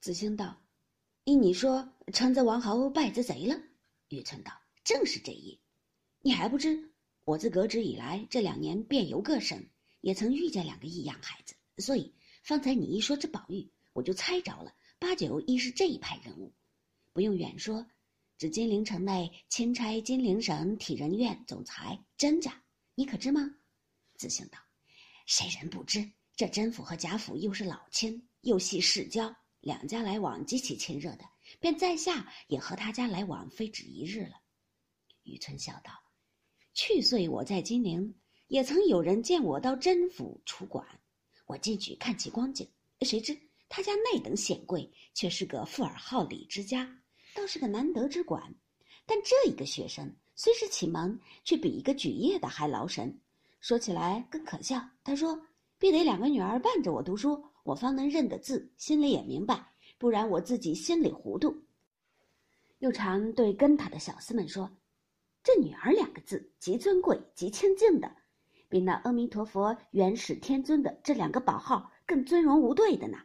子兴道：“依你说，承泽王侯败子贼了。”玉存道：“正是这意。你还不知，我自革职以来，这两年遍游各省，也曾遇见两个异样孩子，所以方才你一说这宝玉，我就猜着了，八九亦是这一派人物。不用远说，指金陵城内钦差金陵省体仁院总裁甄家，你可知吗？”子兴道：“谁人不知？这甄府和贾府又是老亲，又系世交，两家来往极其亲热的，便在下也和他家来往非止一日了。”雨村笑道：“去岁我在金陵，也曾有人见我到甄府出馆，我进去看其光景，谁知他家那等显贵，却是个富而好礼之家，倒是个难得之馆。但这一个学生虽是启蒙，却比一个举业的还劳神。”说起来更可笑。他说：“必得两个女儿伴着我读书，我方能认得字，心里也明白；不然我自己心里糊涂。”又常对跟他的小厮们说：“这‘女儿’两个字，极尊贵、极清净的，比那阿弥陀佛、元始天尊的这两个宝号更尊荣无对的呢。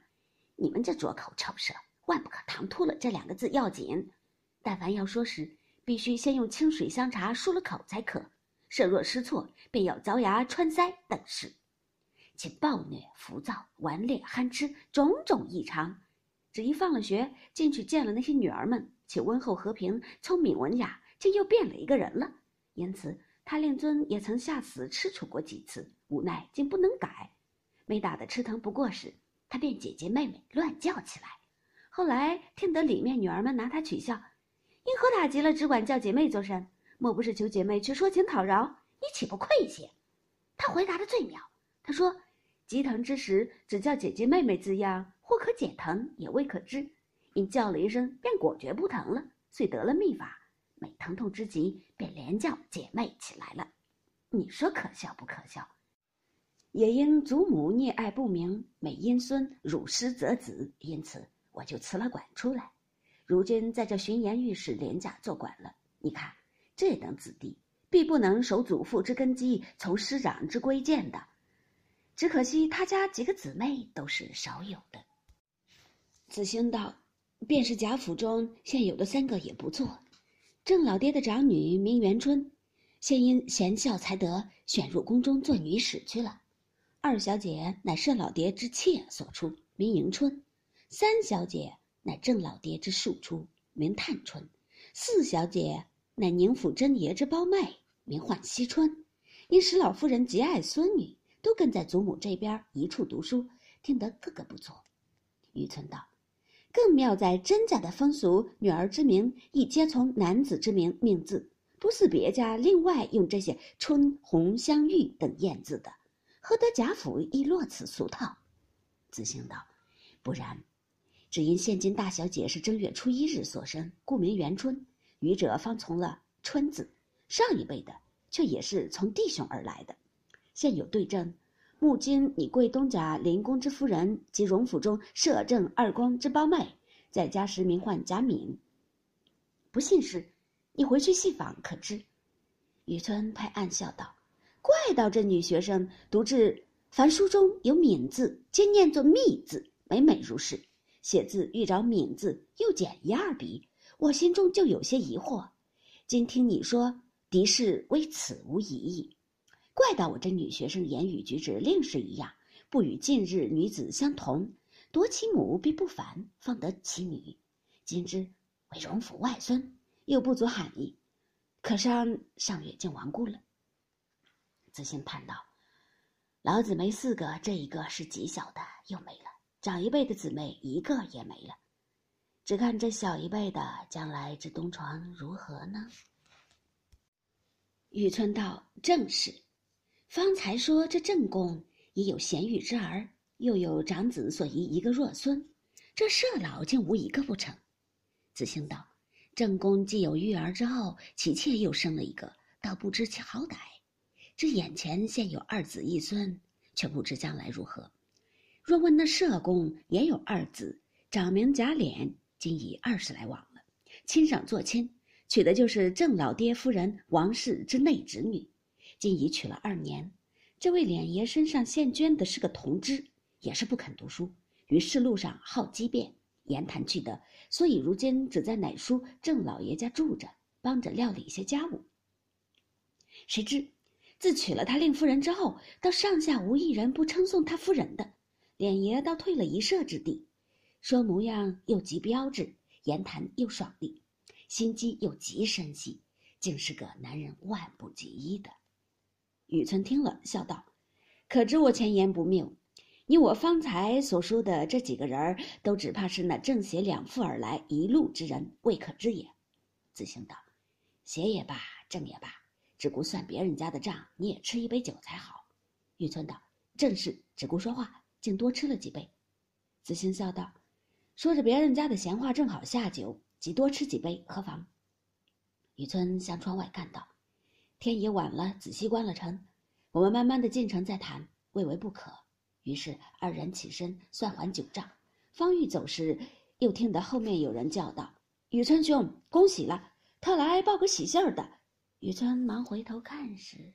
你们这拙口臭舌，万不可唐突了这两个字要紧。但凡要说时，必须先用清水香茶漱了口才可。”设若失措，便要凿牙穿腮等事，其暴虐、浮躁、顽劣、憨痴，种种异常。只一放了学，进去见了那些女儿们，且温厚和平、聪明文雅，竟又变了一个人了。因此，他令尊也曾下死吃楚过几次，无奈竟不能改。没打得吃疼不过时，他便姐姐妹妹乱叫起来。后来听得里面女儿们拿他取笑，因何打急了只管叫姐妹作甚？莫不是求姐妹去说情讨饶？你岂不愧些？他回答的最妙。他说：“急疼之时，只叫姐姐妹妹字样，或可解疼，也未可知。因叫了一声，便果决不疼了，遂得了秘法。每疼痛之极，便连叫姐妹起来了。你说可笑不可笑？也因祖母溺爱不明，每因孙辱师则子，因此我就辞了馆出来。如今在这巡盐御史连家做馆了。你看。”这等子弟，必不能守祖父之根基，从师长之规谏的。只可惜他家几个姊妹都是少有的。子兴道：“便是贾府中现有的三个也不错。郑老爹的长女名元春，现因贤孝才德，选入宫中做女史去了。二小姐乃盛老爹之妾所出，名迎春；三小姐乃郑老爹之庶出，名探春；四小姐。”乃宁府真爷之胞妹，名唤惜春。因史老夫人极爱孙女，都跟在祖母这边一处读书，听得个个不错。雨村道：“更妙在甄家的风俗，女儿之名亦皆从男子之名命字，不似别家另外用这些春、红、香、玉等艳字的。何得贾府亦落此俗套？”子兴道：“不然，只因现今大小姐是正月初一日所生，故名元春。”愚者方从了春字，上一辈的却也是从弟兄而来的。现有对证，目今你贵东家林公之夫人及荣府中摄政二公之胞妹，在家时名唤贾敏。不信时，你回去细访可知。雨村拍暗笑道：“怪道这女学生读至凡书中有敏字，皆念作密字，每每如是。写字遇着敏字，又减一二笔。”我心中就有些疑惑，今听你说敌视为此无疑，怪到我这女学生言语举止另是一样，不与近日女子相同，夺其母必不凡，方得其女。今之为荣府外孙，又不足罕意，可伤上月竟亡故了。子兴叹道：“老姊妹四个，这一个是极小的，又没了；长一辈的姊妹一个也没了。”只看这小一辈的将来之东床如何呢？雨村道：“正是。方才说这正宫已有贤玉之儿，又有长子所遗一个弱孙，这社老竟无一个不成。”子兴道：“正宫既有育儿之后，其妾又生了一个，倒不知其好歹。这眼前现有二子一孙，却不知将来如何。若问那社公也有二子，长名贾琏。”今已二十来往了，亲上做亲，娶的就是郑老爹夫人王氏之内侄女。今已娶了二年，这位脸爷身上现捐的是个铜枝，也是不肯读书，于是路上好机变，言谈去的，所以如今只在奶叔郑老爷家住着，帮着料理一些家务。谁知，自娶了他令夫人之后，到上下无一人不称颂他夫人的，脸爷倒退了一舍之地，说模样又极标致，言谈又爽利，心机又极深细，竟是个男人万不及一的。雨村听了，笑道：“可知我前言不谬？”你我方才所说的这几个人儿，都只怕是那正邪两副而来一路之人，未可知也。子兴道：“邪也罢，正也罢，只顾算别人家的账，你也吃一杯酒才好。”雨村道：“正是，只顾说话，竟多吃了几杯。”子兴笑道：“说着别人家的闲话，正好下酒，即多吃几杯，何妨？”雨村向窗外看道：“天也晚了，仔细关了城，我们慢慢的进城再谈，未为不可。”于是二人起身算还酒账，方玉走时，又听得后面有人叫道：“雨村兄，恭喜了，特来报个喜信儿的。”雨村忙回头看时。